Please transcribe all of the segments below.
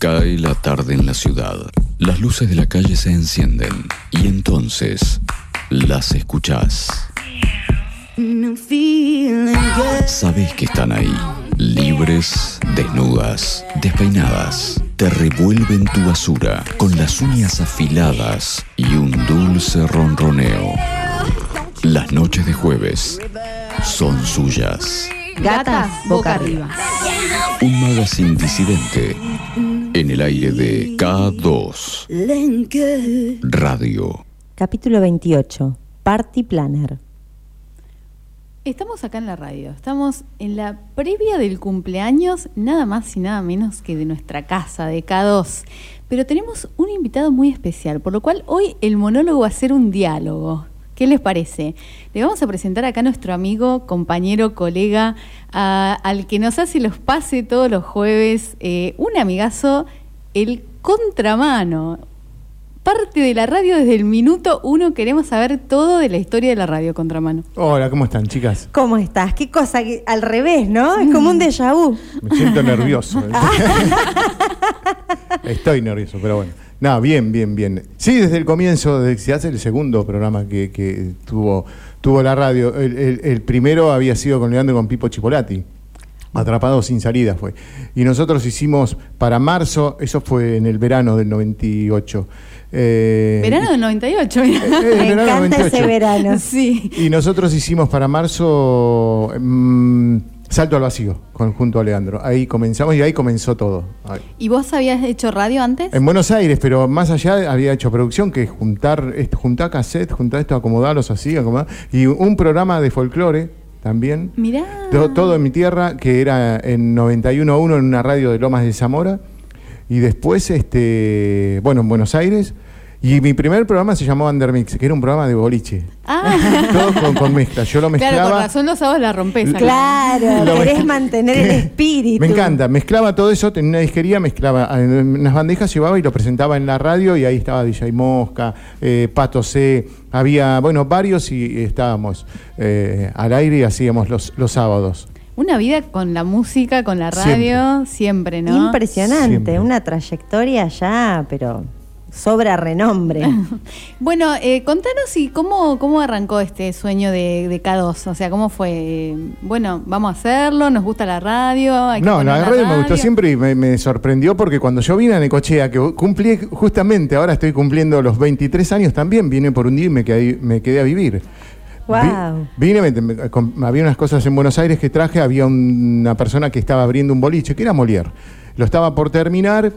Cae la tarde en la ciudad. Las luces de la calle se encienden y entonces las escuchás. Sabes que están ahí, libres, desnudas, despeinadas. Te revuelven tu basura con las uñas afiladas y un dulce ronroneo. Las noches de jueves son suyas. Gatas boca arriba. Un magazine disidente en el aire de K2 Radio. Capítulo 28. Party Planner. Estamos acá en la radio, estamos en la previa del cumpleaños, nada más y nada menos que de nuestra casa, de K2. Pero tenemos un invitado muy especial, por lo cual hoy el monólogo va a ser un diálogo. ¿Qué les parece? Le vamos a presentar acá a nuestro amigo, compañero, colega, al que nos hace los pase todos los jueves, eh, un amigazo, el contramano. Parte de la radio desde el minuto uno, queremos saber todo de la historia de la radio contramano. Hola, ¿cómo están, chicas? ¿Cómo estás? Qué cosa, que- al revés, ¿no? Es como un déjà vu. Me siento nervioso. Estoy nervioso, pero bueno. No, bien, bien, bien. Sí, desde el comienzo, desde que se hace el segundo programa que, que tuvo, tuvo la radio. El, el- el primero había sido con Leandro y con Pipo Chipolati. Atrapado sin salida fue. Y nosotros hicimos para marzo, eso fue en el verano del 98. Eh, Verano del 98, eh, eh, Me verano encanta 98. ese verano. Sí. Y nosotros hicimos para marzo mm, Salto al Vacío con, junto a Leandro. Ahí comenzamos y ahí comenzó todo. Ahí. ¿Y vos habías hecho radio antes? En Buenos Aires, pero más allá había hecho producción que juntar, juntar cassette, juntar esto, acomodarlos así, acomodar. Y un programa de folclore también. Mirá. To- Todo en mi tierra, que era en 91.1 en una radio de Lomas de Zamora. Y después, este, bueno, en Buenos Aires. Y mi primer programa se llamó Undermix, que era un programa de boliche. Ah, Todo con, con mezcla. Yo lo mezclaba. claro, con razón los sábados la rompés. acá. Claro, Lo querés mezcl- mantener el espíritu. Me encanta, mezclaba todo eso, tenía una disquería, mezclaba en unas bandejas, llevaba y lo presentaba en la radio y ahí estaba DJ Mosca, eh, Pato C, había, bueno, varios y estábamos eh, al aire y hacíamos los, los sábados. Una vida con la música, con la radio, siempre, ¿no? Impresionante, Siempre. una trayectoria ya, pero sobra renombre. Bueno, eh, contanos y cómo, cómo arrancó este sueño de, de K2. O sea, cómo fue. Eh, Bueno, vamos a hacerlo, nos gusta la radio. hay que No, la radio me gustó siempre y me, me sorprendió porque cuando yo vine a Necochea, que cumplí justamente, ahora estoy cumpliendo los 23 años también, vine por un día y me quedé, me quedé a vivir. Vi- vine, me- me- con- había unas cosas en Buenos Aires que traje, había una persona que estaba abriendo un boliche, que era Molière. Lo estaba por terminar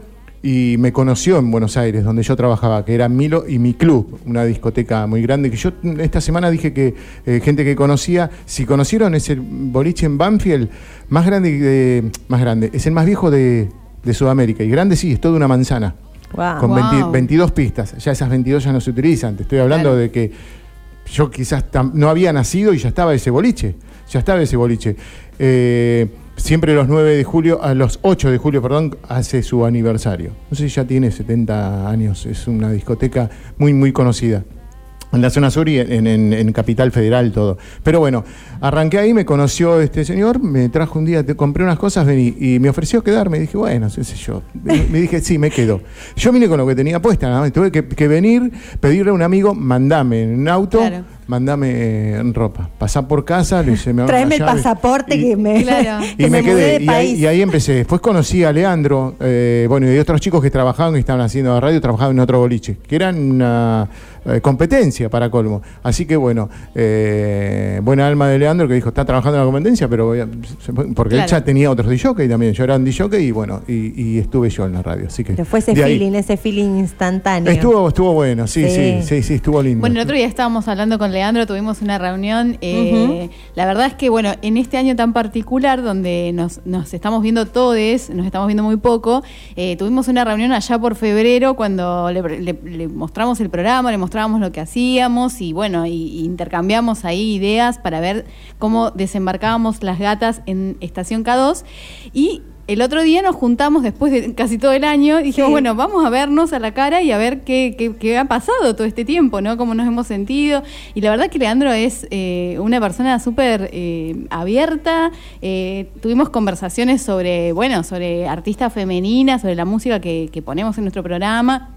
y me conoció en Buenos Aires, donde yo trabajaba, que era Milo y mi club, una discoteca muy grande, que yo esta semana dije que eh, gente que conocía, si conocieron ese boliche en Banfield, más grande, de- más grande, es el más viejo de, de Sudamérica, y grande sí, es toda una manzana. Con Wow. 20 22 pistas, ya esas 22 ya no se utilizan, te estoy hablando Claro. de que yo quizás no había nacido y ya estaba ese boliche, ya estaba ese boliche. Eh, siempre los 9 de julio, a los 8 de julio, perdón, hace su aniversario. No sé si ya tiene 70 años, es una discoteca muy, muy conocida. En la zona sur y en, en- en Capital Federal, todo. Pero bueno, arranqué ahí, me conoció este señor, me trajo un día, te compré unas cosas vení, y me ofreció quedarme. Dije, bueno, qué sé yo. Me dije, sí, me quedo. Yo vine con lo que tenía puesta. Tuve que, que venir, pedirle a un amigo, mandame en un auto, Claro. Mandame eh, ropa. Pasá por casa, le hice, me las el pasaporte y- que me, Claro. que y me, mudé quedé, de y ahí, y ahí empecé. Después conocí a Leandro, eh, bueno, y otros chicos que trabajaban, que estaban haciendo radio, trabajaban en otro boliche, que eran una eh, competencia para colmo. Así que bueno, eh, buena alma de Leandro que dijo, está trabajando en la competencia, pero voy a- porque él Claro. ya tenía otros DJ también. Yo era un DJ y bueno, y, y estuve yo en la radio. Así que Pero fue ese de ahí- feeling, ese feeling instantáneo. Estuvo, estuvo bueno, sí, sí, Sí. sí, sí, estuvo lindo. Bueno, el otro día estábamos hablando con Leandro, tuvimos una reunión. eh, La verdad es que, bueno, en este año tan particular, donde nos, nos estamos viendo todos, nos estamos viendo muy poco, eh, tuvimos una reunión allá por febrero cuando le, le- le mostramos el programa, le mostrábamos lo que hacíamos y, bueno, y, y intercambiamos ahí ideas para ver cómo desembarcábamos las gatas en Estación K2. Y el otro día nos juntamos después de casi todo el año y dijimos, Sí. bueno, vamos a vernos a la cara y a ver qué, qué- qué ha pasado todo este tiempo, ¿no? Cómo nos hemos sentido. Y la verdad que Leandro es eh, una persona súper eh, abierta. Eh, tuvimos conversaciones sobre, bueno, sobre artistas femeninas, sobre la música que, que ponemos en nuestro programa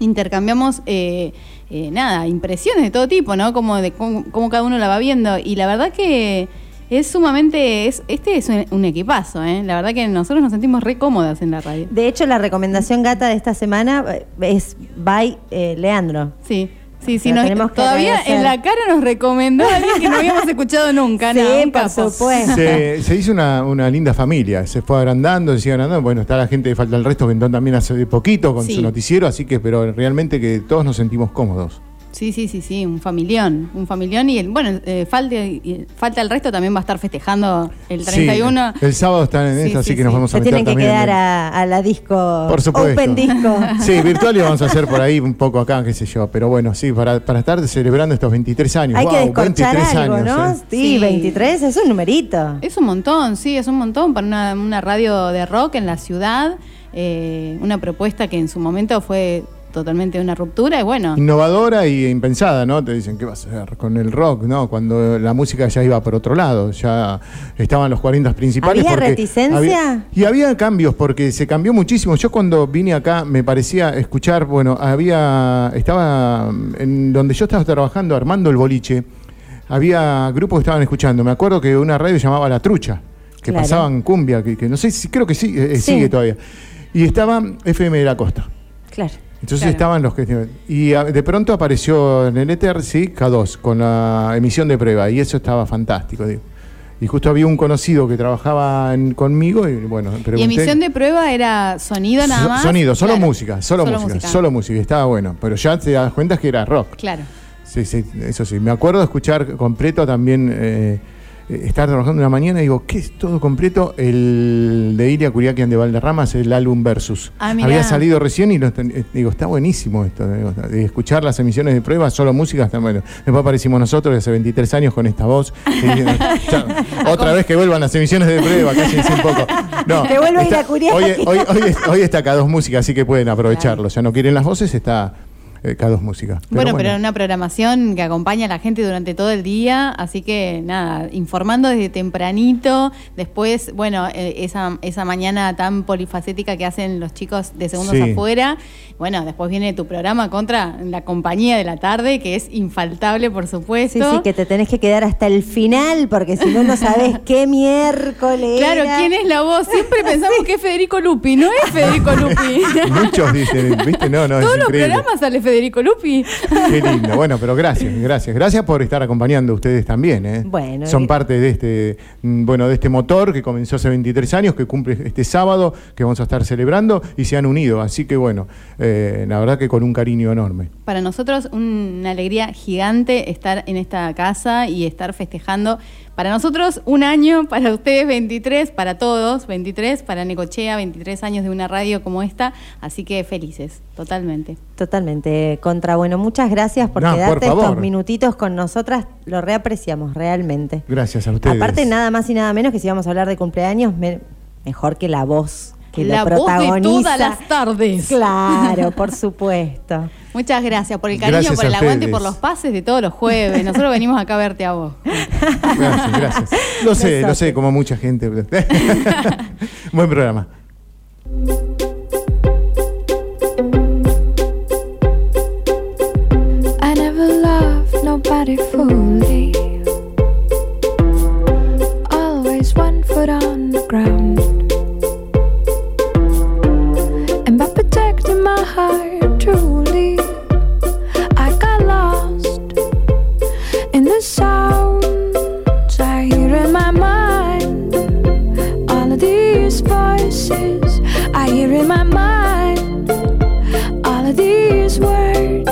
intercambiamos eh, eh, nada, impresiones de todo tipo, ¿no? Como de cómo, cómo cada uno la va viendo. Y la verdad que es sumamente, es, este es un, un equipazo, ¿eh? La verdad que nosotros nos sentimos re cómodas en la radio. De hecho, la recomendación gata de esta semana eh, es by eh, Leandro. Sí. Sí, sí, nos- tenemos que todavía agradecer. en la cara nos recomendó a alguien que no habíamos escuchado nunca. Sí, no, un por supuesto. Se, se hizo una, una linda familia, se fue agrandando, se sigue agrandando. Bueno, está la gente de Falta el Resto que entró también hace poquito con Sí. su noticiero, así que, pero realmente que todos nos sentimos cómodos. Sí, sí, sí, sí, un familión, un familión y el, bueno, eh, falta, y- falta el resto también va a estar festejando el 31. Sí, el sábado están en Sí, esto, así sí, que nos vamos a Se meter tienen que también en quedar el- a, a la disco Por supuesto. Open Disco. Sí, virtual y vamos a hacer por ahí un poco acá, qué sé yo. Pero bueno, sí, para, para estar celebrando estos 23 años. Hay que Guau, descorchar 23 algo, años, ¿no? ¿eh? Sí, Sí. 23 es un numerito. Es un montón, sí, es un montón para una, una radio de rock en la ciudad. eh, una propuesta que en su momento fue totalmente una ruptura y bueno, Innovadora y impensada, ¿no? Te dicen, ¿qué vas a hacer con el rock? ¿No? Cuando la música ya iba por otro lado, ya estaban los 40 principales. ¿Había reticencia? había- y había cambios, porque se cambió muchísimo. Yo cuando vine acá me parecía escuchar, bueno, había, estaba en donde yo estaba trabajando, armando el boliche, había grupos que estaban escuchando. Me acuerdo que una radio llamaba La Trucha, que Claro. pasaban cumbia, que, que no sé si, creo que sí, eh, Sí. sigue todavía. Y estaba FM de la Costa. Claro. Entonces Claro. estaban los que... Y a- de pronto apareció en el Ether, sí, K2, con la emisión de prueba, y eso estaba fantástico, digo. Y justo había un conocido que trabajaba en- conmigo y bueno, pregunté... y emisión de prueba era sonido nada So- más. Sonido, solo Claro. música, solo, música, solo música, estaba bueno. Pero ya te das cuenta que era rock. Claro. Sí, sí, eso sí. Me acuerdo de escuchar completo también, eh, eh, estar trabajando una mañana y digo, ¿qué es todo completo? El de Iria Curiaquian de Valderramas, el álbum Versus. Ah. Había salido recién y lo ten- eh, digo, está buenísimo esto. digo, de escuchar las emisiones de prueba, solo música, está bueno. Después aparecimos nosotros hace 23 años con esta voz. y diciendo, "Ya, otra vez que vuelvan las emisiones de prueba, cállense un poco. No, Que vuelva está- Iria Curiaquian. Hoy, hoy, hoy, es- hoy está K2 Música, así que pueden aprovecharlo. Ya no quieren las voces, está eh, K2 Música. bueno, pero una programación que acompaña a la gente durante todo el día, así que nada, informando desde tempranito, después, bueno, eh, esa, esa mañana tan polifacética que hacen los chicos de segundos Sí. afuera, bueno, después viene tu programa contra la compañía de la tarde, que es infaltable, por Sí, supuesto. sí, que te tenés que quedar hasta el final porque si no, no sabes qué miércoles. Claro, era. ¿quién es la voz? Siempre pensamos que es Federico Lupi, no es Federico Lupi. Muchos dicen, ¿viste? No, no, es Todos los programas sale Federico Lupi. Qué lindo. Bueno, pero gracias, gracias. Gracias por estar acompañando a ustedes también. ¿eh? Bueno, Son y- parte de este, mm, bueno, de este motor que comenzó hace 23 años, que cumple este sábado, que vamos a estar celebrando y se han unido. Así que bueno, eh, la verdad que con un cariño enorme. Para nosotros una alegría gigante estar en esta casa y estar festejando. Para nosotros un año, para ustedes 23, para todos 23, para Necochea 23 años de una radio como esta. Así que felices, totalmente. Totalmente. Contra, bueno, muchas gracias por No, por quedarte estos minutitos con nosotras. Lo reapreciamos realmente. Gracias a ustedes. Aparte, nada más y nada menos que si vamos a hablar de cumpleaños, me- mejor que la voz que La lo voz de todas las tardes. Claro, por supuesto. Muchas gracias por el cariño, Gracias por el aguante, ustedes. por los pases de todos los jueves. Nosotros venimos acá a verte a vos. Gracias, gracias. Lo sé, lo sé, como mucha gente. Buen programa. I never loved nobody fully. Always one foot on the ground. Sounds I hear in my mind. All of these voices I hear in my mind. All of these words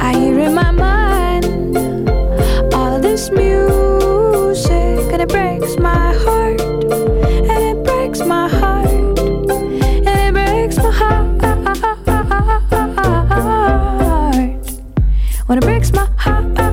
I hear in my mind. All of this music and it breaks my heart. And it breaks my heart. And it breaks my heart. When it breaks my heart.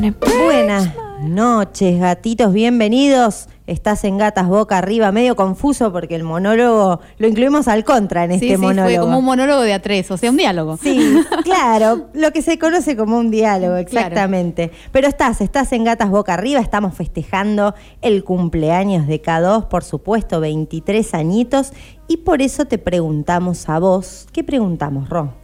Buenas noches, gatitos, bienvenidos. Estás en Gatas Boca Arriba, medio confuso porque el monólogo lo incluimos al contra en Sí, este sí, monólogo. fue como un monólogo de a tres, o sea, un diálogo. Sí, claro, lo que se conoce como un diálogo, exactamente. Pero estás, estás en Gatas Boca Arriba, estamos festejando el cumpleaños de K2, por supuesto, 23 añitos, y por eso te preguntamos a vos, ¿qué preguntamos, Ro?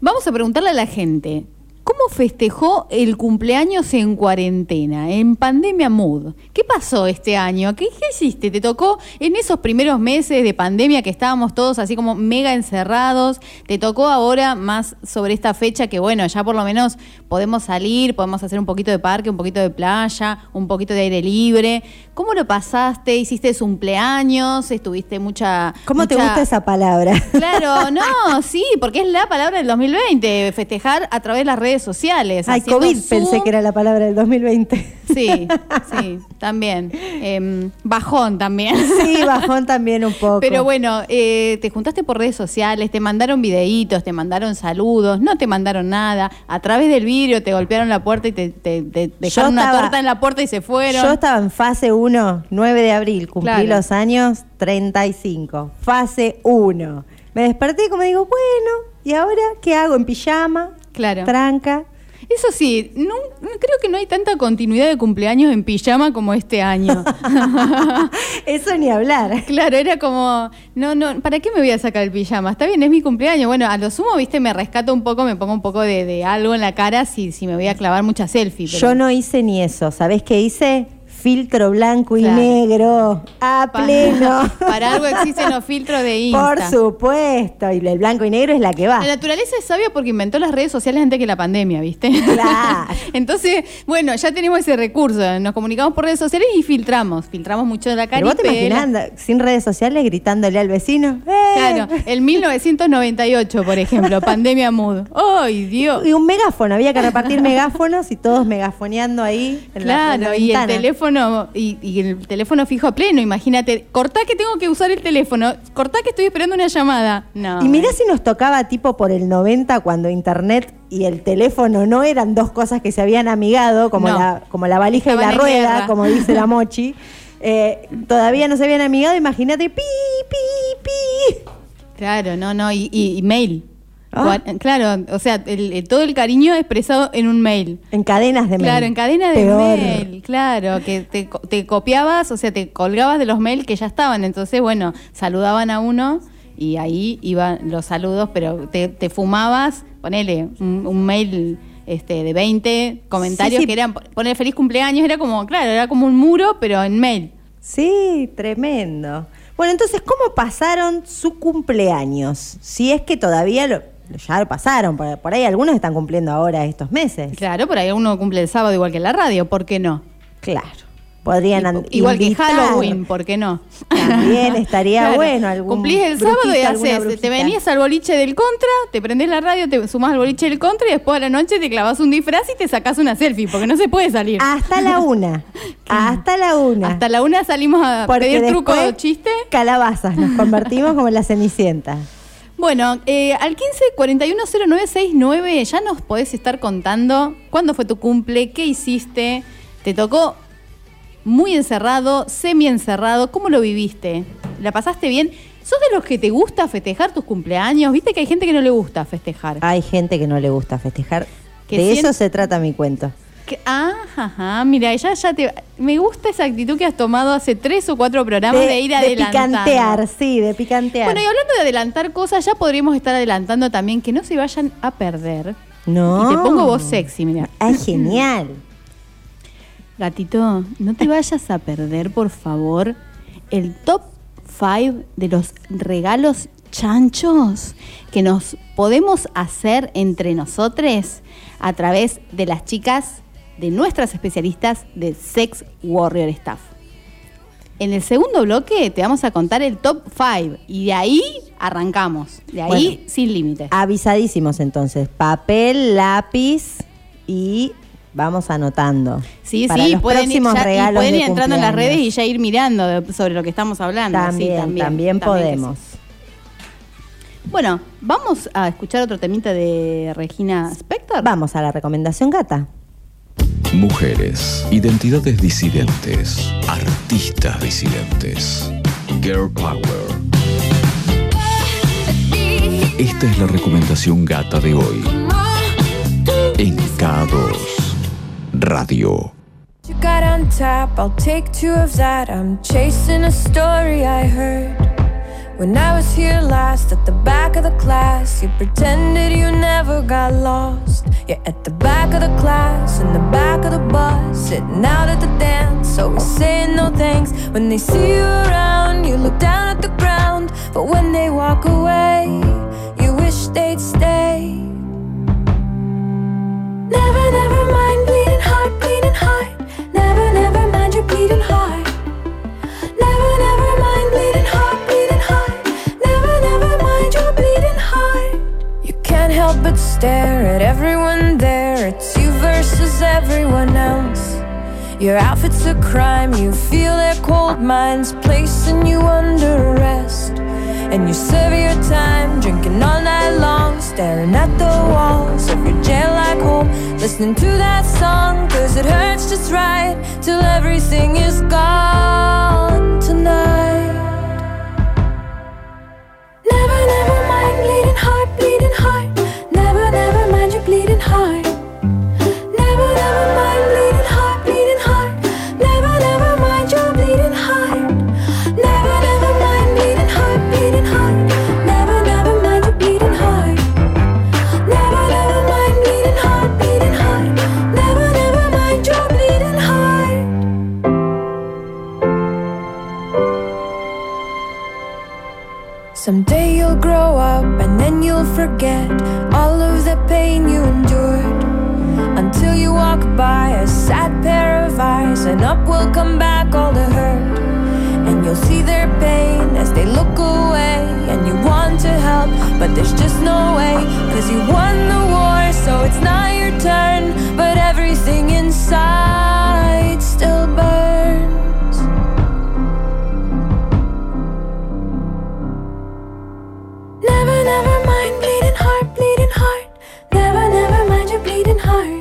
Vamos a preguntarle a la gente, ¿cómo festejó el cumpleaños en cuarentena, en pandemia mood? ¿Qué pasó este año? ¿Qué, qué hiciste? ¿Te tocó en esos primeros meses de pandemia que estábamos todos así como mega encerrados? ¿Te tocó ahora más sobre esta fecha que bueno, ya por lo menos podemos salir, podemos hacer un poquito de parque, un poquito de playa, un poquito de aire libre? ¿Cómo lo pasaste? ¿Hiciste cumpleaños? ¿Estuviste mucha... ¿Cómo te gusta esa palabra? Claro, no, sí, porque es la palabra del 2020, festejar a través de las redes sociales. Ay, COVID pensé que era la palabra del 2020. Sí, sí, también. Em, bajón también. Sí, bajón también un poco. Pero bueno, eh, te juntaste por redes sociales, te mandaron videitos, te mandaron saludos, no te mandaron nada. A través del vidrio te golpearon la puerta y te, te- te dejaron una torta en la puerta y se fueron. Yo estaba en fase 1, 9 de abril, cumplí Claro. los años 35. Fase 1. Me desperté y como digo, bueno, ¿y ahora qué hago? ¿En pijama? Claro. Tranca. Eso sí, no- creo que no hay tanta continuidad de cumpleaños en pijama como este año. Eso ni hablar. Claro, era como, no, no, ¿para qué me voy a sacar el pijama? Está bien, es mi cumpleaños. Bueno, a lo sumo, viste, me rescato un poco, me pongo un poco de, de algo en la cara si, si me voy a clavar mucha selfie. pero- Yo no hice ni eso. ¿Sabés qué hice? Filtro blanco y Claro. negro. A pleno. Para algo existen los filtros de Insta. Por supuesto. Y el blanco y negro es la que va. La naturaleza es sabia porque inventó las redes sociales antes que la pandemia, ¿viste? Claro. Entonces, bueno, ya tenemos ese recurso. Nos comunicamos por redes sociales y filtramos. Filtramos mucho de la Pero vos te imaginás sin redes sociales gritándole al vecino. ¡Eh! Claro, el 1998, por ejemplo, pandemia mood. ¡Ay, Dios! Y un megáfono, había que repartir megáfonos y todos megafoneando ahí. en la- en la Claro, y el ventana. Teléfono, y, y el teléfono fijo a pleno, imagínate, cortá que tengo que usar el teléfono, cortá que estoy esperando una llamada. No. Y mirá si nos tocaba tipo por el 90 cuando internet y el teléfono no eran dos cosas que se habían amigado, como, No. la, como la valija y la rueda, guerra. como dice la mochi. Eh, todavía no se habían amigado, imagínate, pi, pi, pi. Claro, no, no, y, y- y mail. Ah. Claro, o sea, el- el- todo el cariño expresado en un mail. En cadenas de mail. Claro, en cadena de mail, claro, que te, te copiabas, o sea, te colgabas de los mails que ya estaban, entonces, bueno, saludaban a uno y ahí iban los saludos, pero te, te fumabas, ponele un, un mail este, de 20 comentarios Sí, sí. que eran, poner feliz cumpleaños, era como, claro, era como un muro, pero en mail. Sí, tremendo. Bueno, entonces, ¿cómo pasaron su cumpleaños? Si es que todavía lo, ya lo pasaron, por, por ahí algunos están cumpliendo ahora estos meses. Claro, por ahí uno cumple el sábado igual que en la radio, ¿por qué no? Claro. Podrían an- Igual que. Halloween, ¿por qué no? También estaría Claro. bueno. Algún Cumplís el sábado y haces, te venías al boliche del contra, te prendés la radio, te sumás al boliche del contra y después a la noche te clavas un disfraz y te sacás una selfie, porque no se puede salir. Hasta la una. Hasta la una. Hasta la una salimos a Porque pedir truco o chiste. Calabazas, nos convertimos como en la cenicienta. Bueno, eh, al 15 410969 ya nos podés estar contando cuándo fue tu cumple, qué hiciste, te tocó muy encerrado, semi encerrado, ¿cómo lo viviste? ¿La pasaste bien? ¿Sos de los que te gusta festejar tus cumpleaños? ¿Viste que hay gente que no le gusta festejar? Hay gente que no le gusta festejar. Que de eso se trata mi cuento. Que- ah, ajá, mira, ya, ya te... Me gusta esa actitud que has tomado hace tres o cuatro programas de, ir de adelantando. picantear, sí, de picantear. Bueno, y hablando de adelantar cosas, ya podríamos estar adelantando también que no se vayan a perder. no. Y te pongo voz sexy, mira. Ay, genial. Gatito, no te vayas a perder, por favor, el top 5 de los regalos chanchos que nos podemos hacer entre nosotros a través de las chicas de nuestras especialistas de Sex Warrior Staff. En el segundo bloque te vamos a contar el top 5 y de ahí arrancamos, de ahí Bueno. sin límite. Avisadísimos entonces. Papel, lápiz y vamos anotando. Sí, Para sí, los pueden ir, próximos ya- y regalos pueden de ir entrando en las redes y ya ir mirando de- sobre lo que estamos hablando. sí, También, también, podemos. sí. Bueno, vamos a escuchar otro temita de Regina Spector. Vamos a la recomendación gata. Mujeres, identidades disidentes, artistas disidentes, girl power. Esta es la recomendación gata de hoy en K2 Radio. When I was here last at the back of the class, you pretended you never got lost. You're at the back of the class, in the back of the bus, sitting out at the dance, always saying no thanks. When they see you around, you look down at the ground. But when they walk away, you wish they'd stay. Never, never mind bleeding heart, bleeding heart. Stare at everyone there. It's you versus everyone else. Your outfit's a crime, you feel their cold minds placing you under arrest. And you serve your time, drinking all night long, staring at the walls of your jail like home. Listening to that song, cause it hurts just right till everything is gone tonight. Never, never mind bleeding heart, bleeding heart. Bleeding heart. Someday you'll grow up and then you'll forget all of the pain you endured. Until you walk by a sad pair of eyes, and up will come back all the hurt. And you'll see their pain as they look away. And you want to help, but there's just no way. Cause you won the war, so it's not your turn. But everything inside still burns. hiding heart.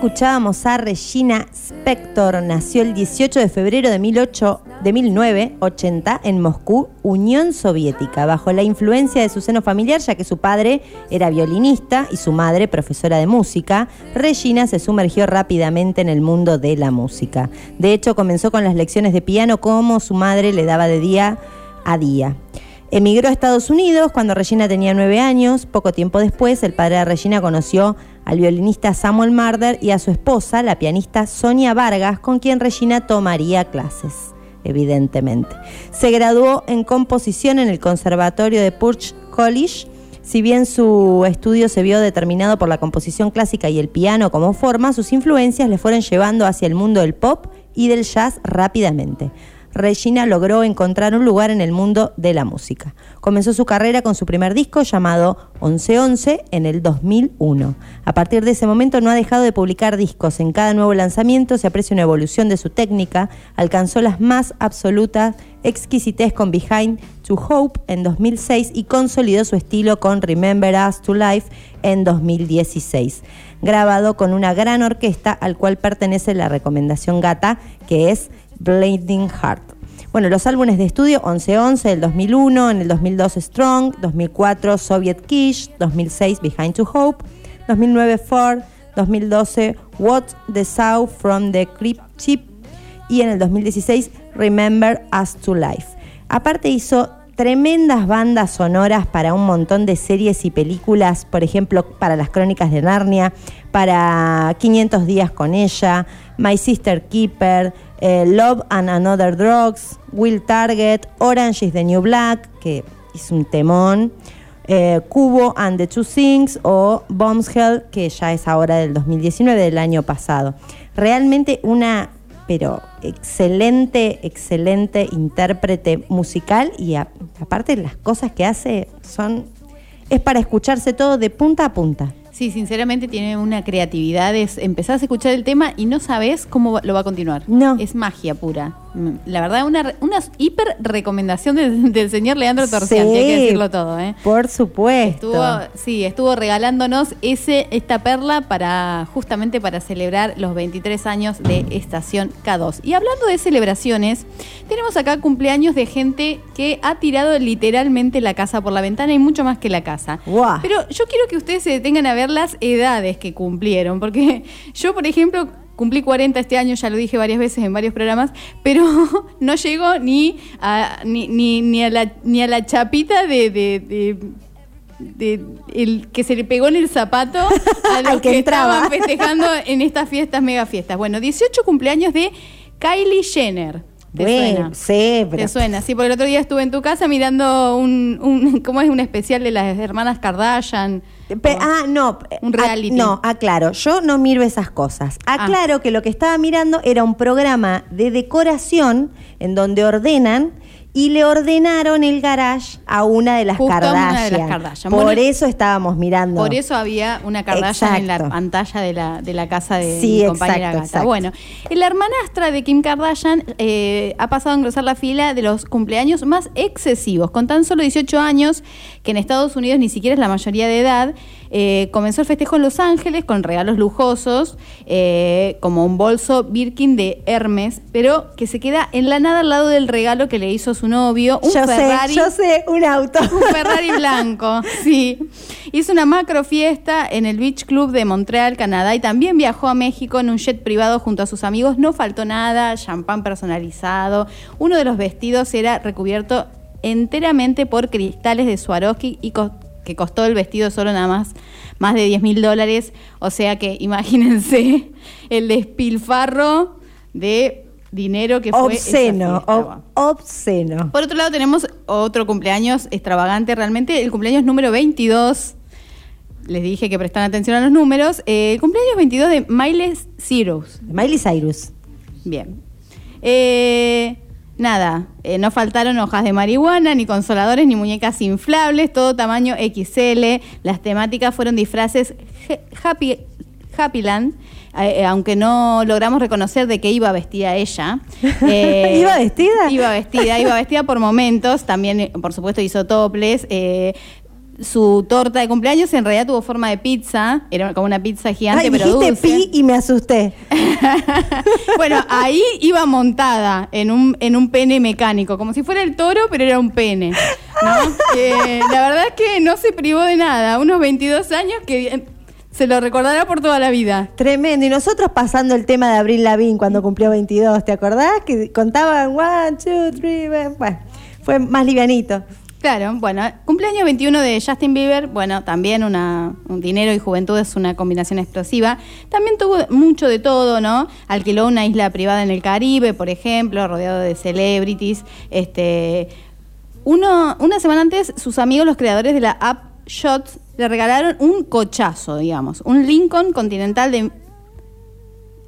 Escuchábamos a Regina Spector. Nació el 18 de febrero de, 18 de 1980 en Moscú, Unión Soviética, bajo la influencia de su seno familiar, ya que su padre era violinista y su madre profesora de música. Regina se sumergió rápidamente en el mundo de la música. De hecho, comenzó con las lecciones de piano como su madre le daba de día a día. Emigró a Estados Unidos cuando Regina tenía nueve años. Poco tiempo después, el padre de Regina conoció al violinista Samuel Marder y a su esposa, la pianista Sonia Vargas, con quien Regina tomaría clases, evidentemente. Se graduó en composición en el Conservatorio de Purch College. Si bien su estudio se vio determinado por la composición clásica y el piano como forma, sus influencias le fueron llevando hacia el mundo del pop y del jazz rápidamente. Regina logró encontrar un lugar en el mundo de la música. Comenzó su carrera con su primer disco llamado 1111 en el 2001. A partir de ese momento no ha dejado de publicar discos. En cada nuevo lanzamiento se aprecia una evolución de su técnica. Alcanzó las más absolutas exquisitez con Behind to Hope en 2006 y consolidó su estilo con Remember Us to Life en 2016. Grabado con una gran orquesta al cual pertenece la recomendación Gata, que es Blazing Heart. Bueno, los álbumes de estudio 1111 del 2001, en el 2002 Strong, 2004 Soviet Kish, 2006 Behind to Hope, 2009 Ford, 2012 What the South from the Crypt Chip y en el 2016 Remember Us to Life. Aparte hizo tremendas bandas sonoras para un montón de series y películas, por ejemplo, para las Crónicas de Narnia, para 500 días con ella, My Sister Keeper, eh, Love and Another Drugs, Will Target, Orange is the New Black, que es un temón, eh, Cubo and the Two Things o Bombshell, que ya es ahora del 2019, del año pasado. Realmente una, pero excelente, excelente intérprete musical y a- aparte las cosas que hace son, es para escucharse todo de punta a punta. Sí, sinceramente tiene una creatividad. Es, empezás a escuchar el tema y no sabes cómo lo va a continuar. No. Es magia pura. Mm, La verdad, una, una hiper recomendación del, del señor Leandro Torciante, hay que Sí, decirlo todo. ¿eh? Por supuesto. Estuvo, sí, estuvo regalándonos ese, esta perla para justamente para celebrar los 23 años de Estación K2. Y hablando de celebraciones, tenemos acá cumpleaños de gente que ha tirado literalmente la casa por la ventana y mucho más que la casa. Guau. Pero yo quiero que ustedes se detengan a ver las edades que cumplieron, porque yo, por ejemplo, cumplí 40 este año, ya lo dije varias veces en varios programas, pero no llego ni a, ni, ni, ni a, la, ni a la chapita de... de- de- de el que se le pegó en el zapato a los que que, entraba. estaban festejando en estas fiestas, mega fiestas. Bueno, 18 cumpleaños de Kylie Jenner. ¿Te Bueno, suena? sí, pero ¿Te suena? Sí, porque el otro día estuve en tu casa mirando un, un ¿cómo es? Un especial de las hermanas Kardashian. Pe- ah, no. Un reality. no, aclaro. Yo no miro esas cosas. Aclaro que lo que estaba mirando era un programa de decoración en donde ordenan y le ordenaron el garage a una de las Justo Kardashian. una de las Kardashian. Por Bueno, eso estábamos mirando. Por eso había una Kardashian en la pantalla de la, de la casa de Sí, mi compañera exacto, Gata. exacto. Bueno, la hermanastra de Kim Kardashian eh, ha pasado a engrosar la fila de los cumpleaños más excesivos. Con tan solo 18 años, que en Estados Unidos ni siquiera es la mayoría de edad, eh, comenzó el festejo en Los Ángeles con regalos lujosos, eh, como un bolso Birkin de Hermes, pero que se queda en la nada al lado del regalo que le hizo su novio, un yo Ferrari. sé, yo sé, un auto. Un Ferrari blanco, sí. Hizo una macro fiesta en el Beach Club de Montreal, Canadá, y también viajó a México en un jet privado junto a sus amigos. No faltó nada, champán personalizado. Uno de los vestidos era recubierto enteramente por cristales de Swarovski y que costó el vestido solo nada más más de 10 mil dólares. O sea que imagínense el despilfarro de dinero que fue. obsceno, obsceno. Por otro lado tenemos otro cumpleaños extravagante realmente, el cumpleaños número 22. Les dije que prestan atención a los números. Eh, el cumpleaños 22 de Miley Cyrus. Miley Cyrus. Bien. Eh, nada, eh, no faltaron hojas de marihuana, ni consoladores, ni muñecas inflables, todo tamaño XL. Las temáticas fueron disfraces Happy, Happyland, eh, eh, aunque no logramos reconocer de qué iba vestida ella. Eh, ¿Iba vestida? Iba vestida, iba vestida por momentos, también, por supuesto, hizo toples. eh, su torta de cumpleaños en realidad tuvo forma de pizza, era como una pizza gigante, Ay, pero dijiste dulce. pi y me asusté. bueno, ahí iba montada en un, en un pene mecánico, como si fuera el toro, pero era un pene. ¿no? Eh, la verdad es que no se privó de nada, unos 22 años que se lo recordará por toda la vida. Tremendo. Y nosotros pasando el tema de Abril Lavín cuando cumplió 22, ¿te acordás? Que contaban one, two, three, bueno, fue más livianito. Claro, bueno, cumpleaños 21 de Justin Bieber, bueno, también una, un dinero y juventud es una combinación explosiva. También tuvo mucho de todo, ¿no? Alquiló una isla privada en el Caribe, por ejemplo, rodeado de celebrities. Este, uno, una semana antes, sus amigos, los creadores de la app Shots, le regalaron un cochazo, digamos, un Lincoln Continental de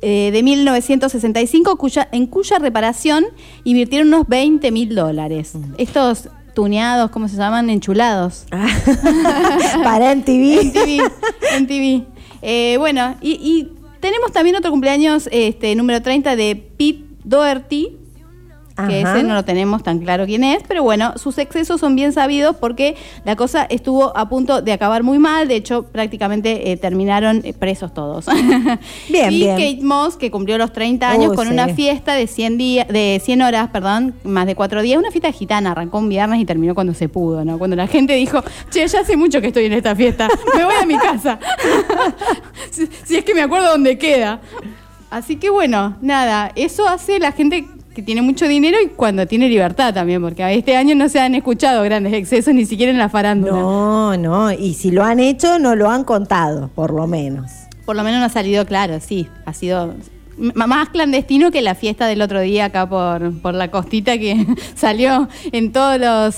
eh, de 1965, cuya, en cuya reparación invirtieron unos 20 mil dólares. Estos tuneados, ¿cómo se llaman? Enchulados. Para en TV. En TV. en TV. Eh, bueno, y, y tenemos también otro cumpleaños, este número 30 de Pete Doherty, que Ajá. ese no lo tenemos tan claro quién es, pero bueno, sus excesos son bien sabidos porque la cosa estuvo a punto de acabar muy mal, de hecho prácticamente eh, terminaron eh, presos todos. Bien, y bien. Kate Moss, que cumplió los 30 años Uy, con sí. una fiesta de 100, días, de 100 horas, perdón, más de cuatro días, una fiesta gitana, arrancó un viernes y terminó cuando se pudo, ¿no? Cuando la gente dijo, che, ya hace mucho que estoy en esta fiesta, me voy a mi casa. si, si es que me acuerdo dónde queda. Así que bueno, nada, eso hace la gente que tiene mucho dinero y cuando tiene libertad también, porque este año no se han escuchado grandes excesos ni siquiera en la farándula. No, no. Y si lo han hecho, no lo han contado, por lo menos. Por lo menos no ha salido claro, sí. Ha sido más clandestino que la fiesta del otro día acá por, por la costita que salió en todos los...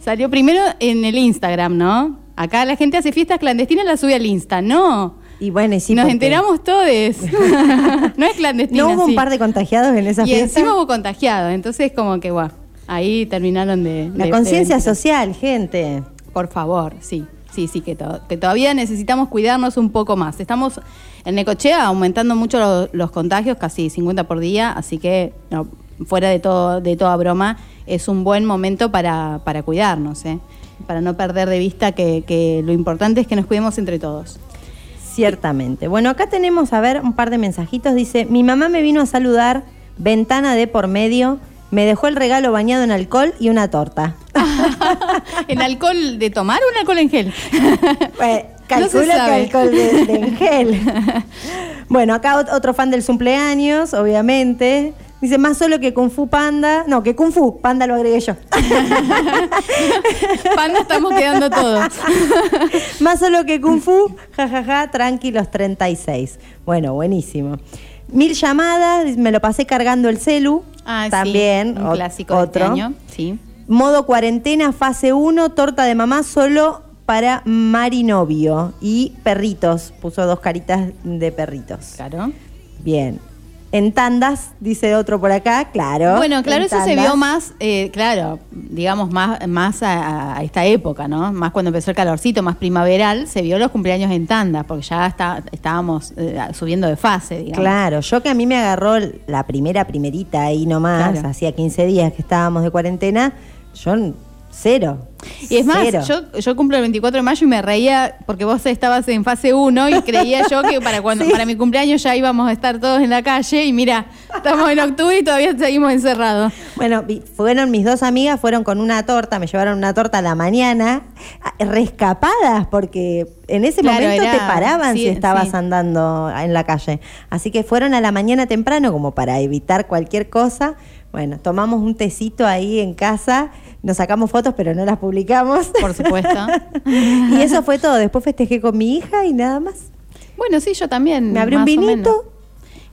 Salió primero en el Instagram, ¿no? Acá la gente hace fiestas clandestinas y las sube al Insta. No. Y bueno, y sí. Nos porque enteramos todos. no es clandestina. No hubo un par de contagiados en esa Y fiesta. encima hubo contagiados. Entonces, como que, guau. Ahí terminaron de. La conciencia social, gente. por favor, sí, sí, sí, que, to- que todavía necesitamos cuidarnos un poco más. Estamos en Necochea aumentando mucho lo- los contagios, casi 50 por día, así que no, fuera de, todo, de toda broma, es un buen momento para, para cuidarnos, ¿eh? para no perder de vista que, que lo importante es que nos cuidemos entre todos. Ciertamente. Bueno, acá tenemos, a ver, un par de mensajitos. Dice, mi mamá me vino a saludar, ventana de por medio, me dejó el regalo bañado en alcohol y una torta. ¿En alcohol de tomar o en alcohol en gel? No se calculo que alcohol de, de en gel. Bueno, acá ot- otro fan del cumpleaños, obviamente. Dice, más solo que Kung Fu Panda. No, que Kung Fu, Panda lo agregué yo. Panda estamos quedando todos. Más solo que Kung Fu, jajaja, tranqui los 36. Bueno, buenísimo. Mil llamadas, me lo pasé cargando el celu. Ah, sí, También, un ot- clásico de este otro. año, sí. Modo cuarentena, fase 1, torta de mamá solo para Marinovio. Y perritos, puso dos caritas de perritos. Claro. Bien. En tandas, dice otro por acá, claro. Bueno, claro, eso se vio más, eh, claro, digamos, más, más a, a esta época, ¿no? Más cuando empezó el calorcito, más primaveral, se vio los cumpleaños en tandas, porque ya está, estábamos eh, subiendo de fase, digamos. Claro, yo que a mí me agarró la primera primerita ahí nomás, Claro. hacía 15 días que estábamos de cuarentena, yo cero. Y es más, Cero. yo, yo cumplo el 24 de mayo y me reía porque vos estabas en fase 1 y creía yo que para cuando Sí. para mi cumpleaños ya íbamos a estar todos en la calle y mira, estamos en octubre y todavía seguimos encerrados. Bueno, fueron mis dos amigas, fueron con una torta, me llevaron una torta a la mañana, rescapadas, porque en ese Claro, momento era- te paraban sí, si estabas sí. andando en la calle. Así que fueron a la mañana temprano como para evitar cualquier cosa. Bueno, tomamos un tecito ahí en casa, nos sacamos fotos, pero no las publicamos. Por supuesto. y eso fue todo. Después festejé con mi hija y nada más. Bueno, sí, yo también. Me abrí un vinito.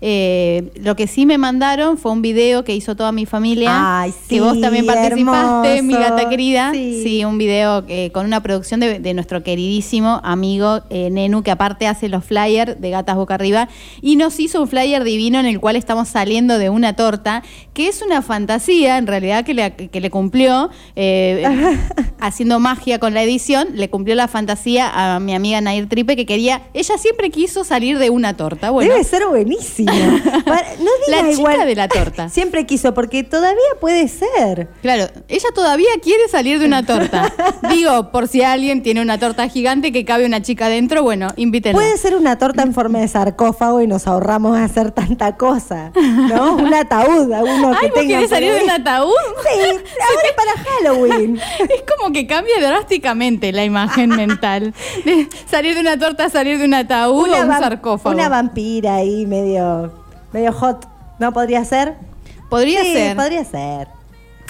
Eh, lo que sí me mandaron fue un video que hizo toda mi familia. Ay, que sí, vos también participaste, mi gata querida. Sí. Sí, un video que- con una producción de, de nuestro queridísimo amigo eh, Nenu, que aparte hace los flyers de Gatas Boca Arriba. Y nos hizo un flyer divino en el cual estamos saliendo de una torta, que es una fantasía, en realidad, que le, que le cumplió, eh, haciendo magia con la edición, le cumplió la fantasía a mi amiga Nair Tripe, que quería, ella siempre quiso salir de una torta. Bueno, Debe ser buenísimo. Para- no La digas chica igual. de la torta. Siempre quiso, porque todavía puede ser. Claro, ella todavía quiere salir de una torta. Digo, por si alguien tiene una torta gigante que cabe una chica dentro, bueno, invítenla. Puede ser una torta en forma de sarcófago y nos ahorramos hacer tanta cosa. ¿No? Un ataúd, a uno que Ay, ¿vos tenga. querés por salir de un ataúd? Sí, ahora es para Halloween. Es como que cambia drásticamente la imagen mental. De salir de una torta salir de un ataúd o un sarcófago. una vampira ahí medio, medio hot. ¿No podría ser? Podría Sí, ser. Podría ser.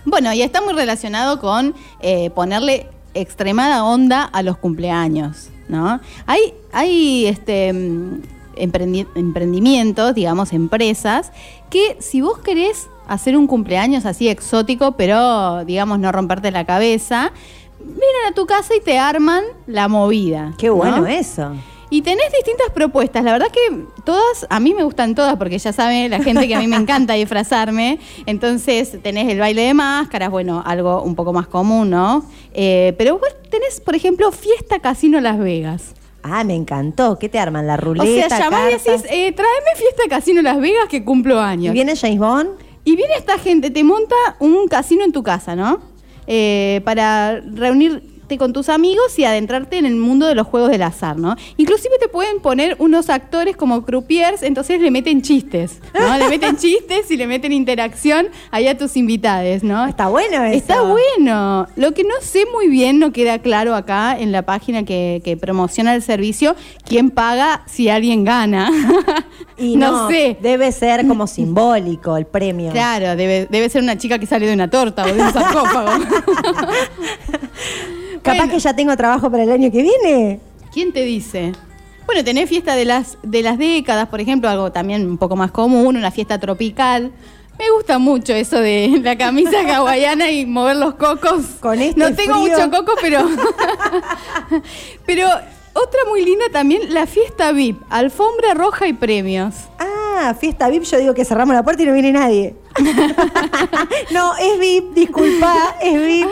Bueno, y está muy relacionado con eh, ponerle extremada onda a los cumpleaños, ¿no? Hay, hay este, mm, emprendi- emprendimientos, digamos, empresas, que si vos querés hacer un cumpleaños así exótico, pero, digamos, no romperte la cabeza, vienen a tu casa y te arman la movida. Qué ¿no? bueno eso. Y tenés distintas propuestas. La verdad que todas, a mí me gustan todas, porque ya sabe la gente que a mí me encanta disfrazarme. Entonces tenés el baile de máscaras, bueno, algo un poco más común, ¿no? Eh, pero vos tenés, por ejemplo, Fiesta Casino Las Vegas. Ah, me encantó. ¿Qué te arman? La O ruleta, sea, llamás y decís, eh, tráeme Fiesta Casino Las Vegas que cumplo ¿Y años. viene James Bond? Y viene esta gente, te monta un casino en tu casa, ¿no? Eh, para con tus amigos y adentrarte en el mundo de los juegos del azar, ¿no? Inclusive te pueden poner unos actores como croupiers, entonces le meten chistes, ¿no? le meten chistes y le meten interacción ahí a tus invitades, ¿no? Está bueno eso. Está bueno. Lo que no sé muy bien, no queda claro acá en la página que, que promociona el servicio, quién paga si alguien gana. Y no, no, sé. Debe ser como simbólico el premio. Claro, debe, debe ser una chica que sale de una torta o de un sarcófago. Capaz Bueno. que ya tengo trabajo para el año que viene. ¿Quién te dice? Bueno, tenés fiesta de las, de las décadas, por ejemplo, algo también un poco más común, una fiesta tropical. Me gusta mucho eso de la camisa hawaiana y mover los cocos. Con este no tengo frío. mucho coco, pero. pero otra muy linda también, la fiesta VIP, alfombra roja y premios. Ah, fiesta VIP, yo digo que cerramos la puerta y no viene nadie. no, es VIP, disculpa, es VIP.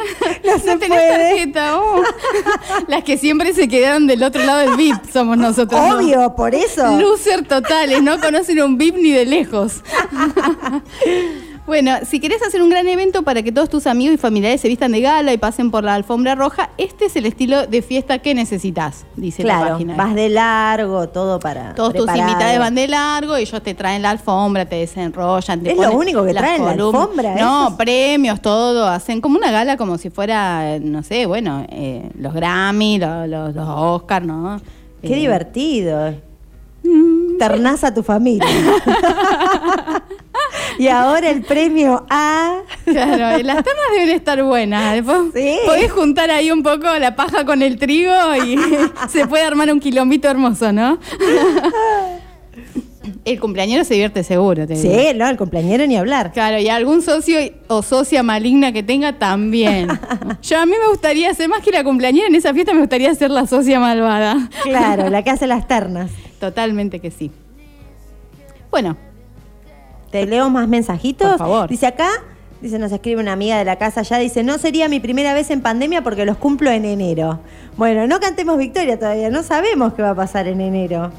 No se no tenés puede. tarjeta, oh. Las que siempre se quedaron del otro lado del VIP somos nosotros. ¿no? Obvio, por eso. Loser totales, no conocen un VIP ni de lejos. Bueno, si querés hacer un gran evento para que todos tus amigos y familiares se vistan de gala y pasen por la alfombra roja, este es el estilo de fiesta que necesitas, dice la página. vas de largo, todo para. Todos tus invitados van de largo, ellos te traen la alfombra, te desenrollan. te ¿Es lo único que traen, la alfombra? No, premios, todo. Hacen como una gala como si fuera, no sé, bueno, eh, los Grammy, lo- los, los Oscar, ¿no? Qué Eh, divertido. Mm, Ternás a tu familia. y ahora el premio A. Claro, y las ternas deben estar buenas. Después Sí. podés juntar ahí un poco la paja con el trigo y se puede armar un quilombito hermoso, ¿no? El cumpleañero se divierte seguro, te digo. Sí, no, el compañero ni hablar. Claro, y algún socio o socia maligna que tenga también. Yo a mí me gustaría ser más que la cumpleañera en esa fiesta, me gustaría ser la socia malvada. Claro, la que hace las ternas. Totalmente que sí. Bueno, Te leo más mensajitos. Por favor. Dice acá, dice, nos escribe una amiga de la casa ya, dice, no sería mi primera vez en pandemia porque los cumplo en enero. Bueno, no cantemos victoria todavía, no sabemos qué va a pasar en enero.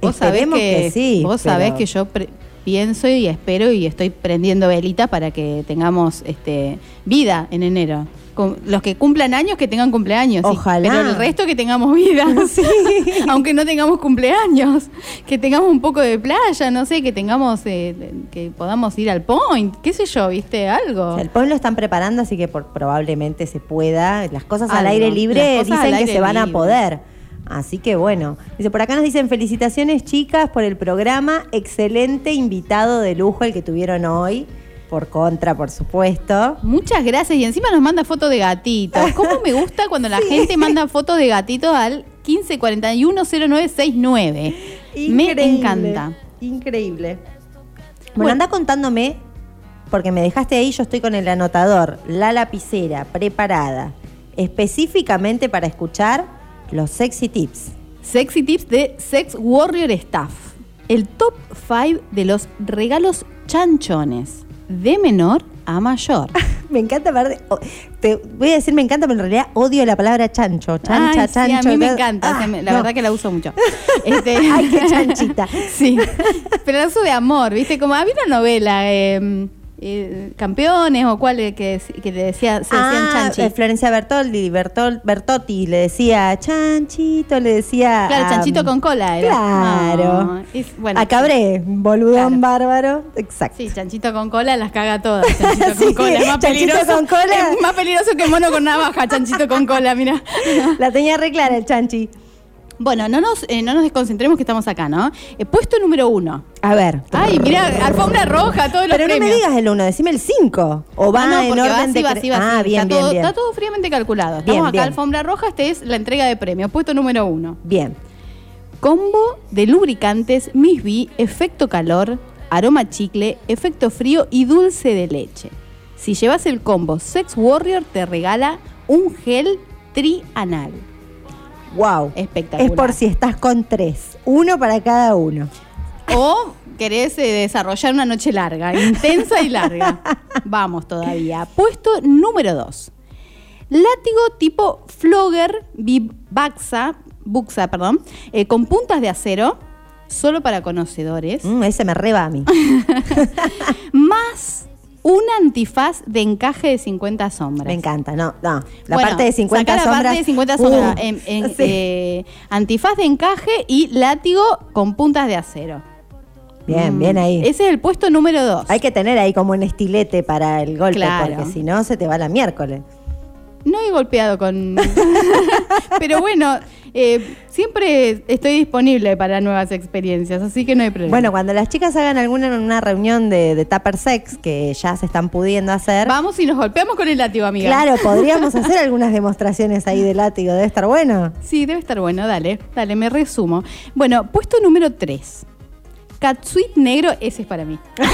vos sabés Esperemos que, sí. vos pero- sabés que yo pre- pienso y espero y estoy prendiendo velita para que tengamos este vida en enero. Con- los que cumplan años que tengan cumpleaños. sí, Ojalá. pero el resto que tengamos vida. Aunque no tengamos cumpleaños. Que tengamos un poco de playa, no sé, que tengamos, eh, que podamos ir al point, qué sé yo, viste, algo. O sea, el pueblo están preparando, así que por- probablemente se pueda. Las cosas al Algo. aire Las libre dicen al que aire se van a poder. Así que bueno. Dice, por acá nos dicen felicitaciones chicas por el programa. Excelente invitado de lujo el que tuvieron hoy. Por contra, por supuesto. Muchas gracias. Y encima nos manda fotos de gatitos. ¿Cómo me gusta cuando la gente manda fotos de gatitos al 15410969? Me encanta. Increíble. Bueno, Bueno. anda contándome, porque me dejaste ahí, yo estoy con el anotador, la lapicera preparada, específicamente para escuchar los sexy tips. Sexy tips de Sex Warrior Staff. El top 5 de los regalos chanchones. De menor a mayor. Me encanta ver. Te voy a decir me encanta, pero en realidad odio la palabra chancho. Chancha, Ay, sí, chancho. a mí me todo- encanta. Ah, me- la no. verdad que la uso mucho. Este- Ay, qué chanchita. Sí, pero la uso de amor, ¿viste? Como había una novela, eh, eh, Campeones o cuál eh, que, que le decía, se decían Ah, chanchi. eh, Florencia Bertoldi, Bertol, Bertotti le decía chanchito, le decía. Claro, chanchito con cola era. Claro. No, es- bueno, a Cabré, boludón Claro. bárbaro. Exacto. Sí, chanchito con cola las caga todas. Chanchito Sí, con cola es más chanchito peligroso. con cola. Es más peligroso que mono con navaja, chanchito con cola, mira. La tenía re clara el chanchi. Bueno, no nos, eh, no nos desconcentremos que estamos acá, ¿no? Eh, puesto número uno. A ver. Ay, mira, alfombra roja, todos los Pero no me digas el uno, decime el 5. O va Ah, no, en orden va así, de va cre- así, va Ah, así. bien, está, bien, todo, bien. está todo fríamente calculado. Estamos Bien, acá, alfombra roja, esta es la entrega de premios. Puesto número uno. Bien. Combo de lubricantes Miss B, efecto calor, aroma chicle, efecto frío y dulce de leche. Si llevas el combo Sex Warrior te regala un gel trianal. Wow. Espectacular. Es por si estás con tres. Uno para cada uno. O querés eh, desarrollar una noche larga, intensa y larga. Vamos todavía. Puesto número 2. Látigo tipo Flogger Bibaxa, Buxa, perdón, eh, con puntas de acero, solo para conocedores, Mm, ese me reba a mí. más un antifaz de encaje de 50 sombras. Me encanta. No, no. La Bueno, parte de 50 saca la sombras. parte de 50 sombras. uh, en- en, sí. eh, antifaz de encaje y látigo con puntas de acero. bien, Mm, bien ahí. Ese es el puesto número 2. Hay que tener ahí como un estilete para el golpe, Claro. porque si no se te va la miércoles. No he golpeado con... Pero bueno, eh, siempre estoy disponible para nuevas experiencias, así que no hay problema. Bueno, cuando las chicas hagan alguna una reunión de, de Tupper Sex, que ya se están pudiendo hacer, Vamos y nos golpeamos con el látigo, amiga. claro, podríamos hacer algunas demostraciones ahí de látigo, debe estar bueno. Sí, debe estar bueno, dale, dale, me resumo. Bueno, puesto número 3. Catsuit negro, ese es para mí.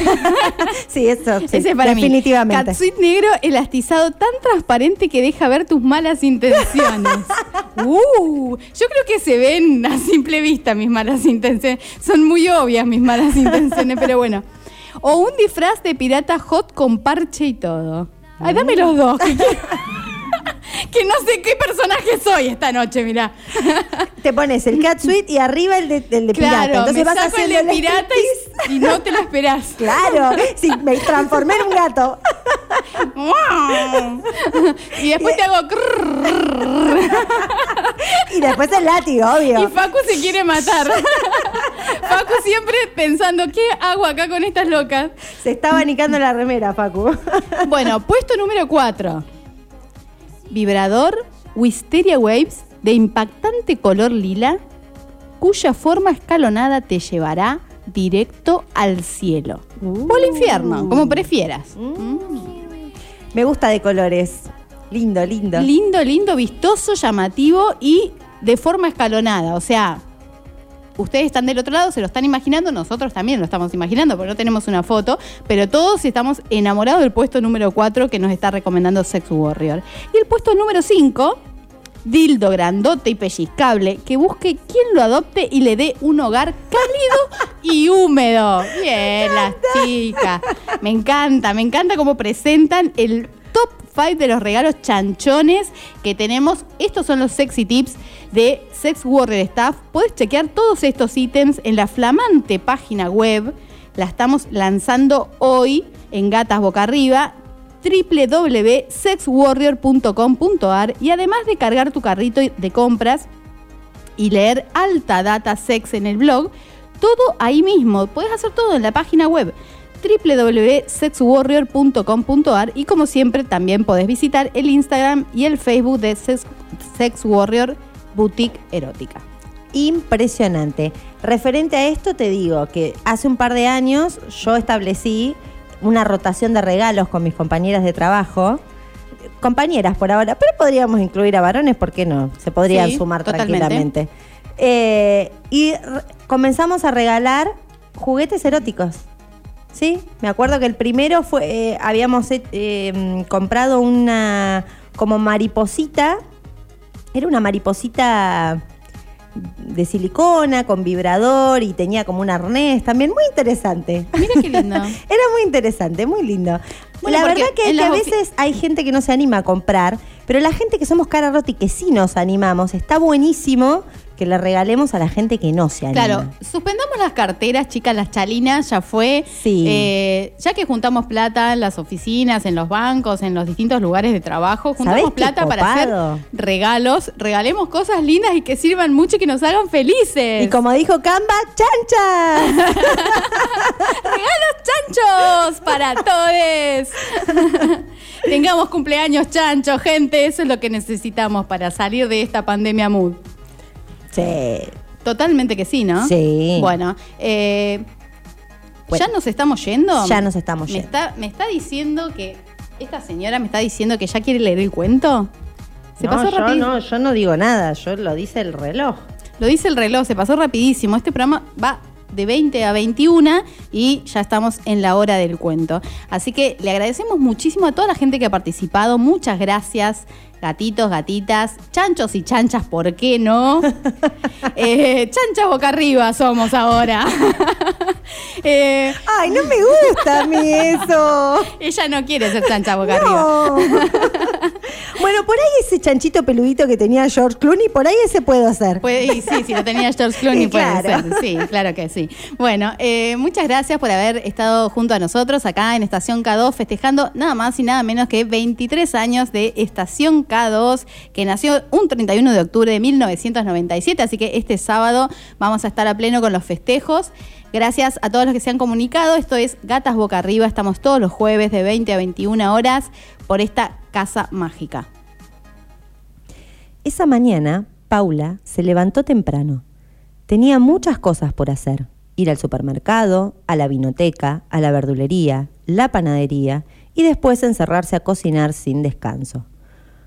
Sí, eso, sí, ese es para definitivamente. mí. Catsuit negro elastizado tan transparente que deja ver tus malas intenciones. uh, yo creo que se ven a simple vista mis malas intenciones. Son muy obvias mis malas intenciones, pero bueno. O un disfraz de pirata hot con parche y todo. Ay, dame los dos. Que, quiero- que no sé qué personaje soy esta noche, mirá. Te pones el cat suite y arriba el de, el de pirata. Entonces me vas saco el haciendo de pirata y, y no te lo esperás. Claro, sí, me transformé en un gato. y después te hago... Y después el látigo, obvio. Y Facu se quiere matar. Facu siempre pensando, ¿qué hago acá con estas locas? Se está abanicando la remera, Facu. Bueno, puesto número 4. Vibrador Wisteria Waves de impactante color lila, cuya forma escalonada te llevará directo al cielo. O al infierno, como prefieras. Me gusta de colores. Lindo, lindo. Lindo, lindo, vistoso, llamativo y de forma escalonada. O sea, ustedes están del otro lado, se lo están imaginando, nosotros también lo estamos imaginando, porque no tenemos una foto, pero todos estamos enamorados del puesto número 4 que nos está recomendando Sex Warrior. Y el puesto número 5, dildo grandote y pellizcable, que busque quien lo adopte y le dé un hogar cálido y húmedo. Bien, las chicas. Me encanta, me encanta cómo presentan el top 5 de los regalos chanchones que tenemos. Estos son los sexy tips de Sex Warrior Staff. Puedes chequear todos estos ítems en la flamante página web. La estamos lanzando hoy en Gatas Boca Arriba www.sexwarrior.com.ar y además de cargar tu carrito de compras y leer alta data sex en el blog, todo ahí mismo. Puedes hacer todo en la página web www.sexwarrior.com.ar y como siempre también podés visitar el Instagram y el Facebook de Sex, Sex Warrior Boutique Erótica. Impresionante. Referente a esto te digo que hace un par de años yo establecí una rotación de regalos con mis compañeras de trabajo. Compañeras por ahora, pero podríamos incluir a varones, ¿por qué no? Se podrían Sí, sumar totalmente. tranquilamente. Eh, y comenzamos a regalar juguetes eróticos. Sí, me acuerdo que el primero fue, eh, habíamos eh, comprado una como mariposita, era una mariposita de silicona, con vibrador y tenía como un arnés también, muy interesante. Mira qué lindo. Era muy interesante, muy lindo. Bueno, la verdad que, que a veces hay gente que no se anima a comprar, pero la gente que somos cara rota y que sí nos animamos, está buenísimo que le regalemos a la gente que no se anima. Claro, suspendamos las carteras, chicas, las chalinas, ya fue. Sí. Eh, ya que juntamos plata en las oficinas, en los bancos, en los distintos lugares de trabajo, juntamos ¿Sabés qué plata para hacer regalos, regalemos cosas lindas y que sirvan mucho y que nos hagan felices. Y como dijo Camba, chancha. ¡Regalos chanchos para todos! Tengamos cumpleaños chanchos, gente. Eso es lo que necesitamos para salir de esta pandemia mood. Sí. Totalmente que sí, ¿no? Sí. Bueno, eh, Bueno. ¿ya nos estamos yendo? Ya nos estamos me yendo. Está, me está diciendo que. Esta señora me está diciendo que ya quiere leer el cuento. Se no, pasó yo rapidísimo. no, yo no digo nada, yo lo dice el reloj. Lo dice el reloj, se pasó rapidísimo. Este programa va de 20 a 21 y ya estamos en la hora del cuento. Así que le agradecemos muchísimo a toda la gente que ha participado. Muchas gracias, gatitos, gatitas, chanchos y chanchas, ¿por qué no? Eh, chanchas boca arriba somos ahora. Eh, Ay, no me gusta a mí eso. ella no quiere ser chancha boca arriba. No. bueno, por ahí ese chanchito peludito que tenía George Clooney, por ahí ese puedo hacer. Puede, y sí, si lo tenía George Clooney puede Claro. ser. Sí, claro que sí. Bueno, eh, muchas gracias por haber estado junto a nosotros acá en Estación K2 festejando nada más y nada menos que 23 años de Estación K2 que nació un 31 de octubre de 1997, así que este sábado vamos a estar a pleno con los festejos. Gracias a todos los que se han comunicado. Esto es Gatas Boca Arriba. Estamos todos los jueves de 20 a 21 horas por esta casa mágica. Esa mañana, Paula se levantó temprano. Tenía muchas cosas por hacer. Ir al supermercado, a la vinoteca, a la verdulería, la panadería y después encerrarse a cocinar sin descanso.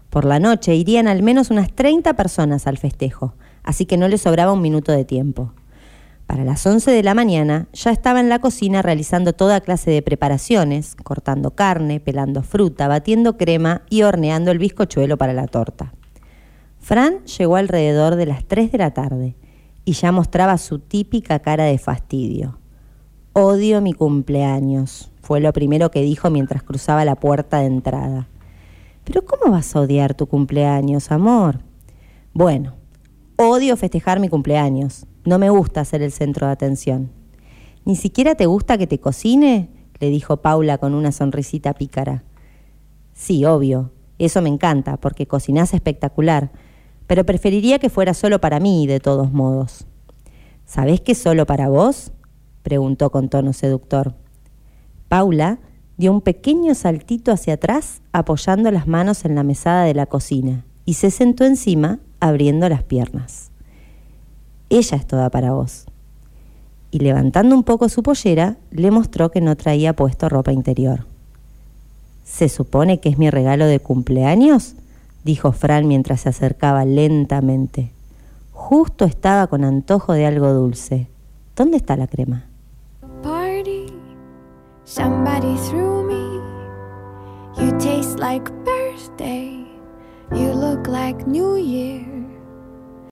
Por la noche irían al menos unas 30 personas al festejo, así que no le sobraba un minuto de tiempo. Para las 11 de la mañana ya estaba en la cocina realizando toda clase de preparaciones, cortando carne, pelando fruta, batiendo crema y horneando el bizcochuelo para la torta. Fran llegó alrededor de las 3 de la tarde y ya mostraba su típica cara de fastidio. Odio mi cumpleaños, fue lo primero que dijo mientras cruzaba la puerta de entrada. Pero ¿cómo vas a odiar tu cumpleaños, amor? Bueno, odio festejar mi cumpleaños. No me gusta ser el centro de atención. ¿Ni siquiera te gusta que te cocine? le dijo Paula con una sonrisita pícara. Sí, obvio. Eso me encanta, porque cocinás espectacular. Pero preferiría que fuera solo para mí, de todos modos. ¿Sabés que solo para vos? preguntó con tono seductor. Paula dio un pequeño saltito hacia atrás, apoyando las manos en la mesada de la cocina, y se sentó encima, abriendo las piernas. Ella es toda para vos. Y levantando un poco su pollera, le mostró que no traía puesto ropa interior. ¿Se supone que es mi regalo de cumpleaños? dijo Fran mientras se acercaba lentamente. Justo estaba con antojo de algo dulce. ¿Dónde está la crema? party. Somebody threw me. You taste like birthday. You look like New Year's.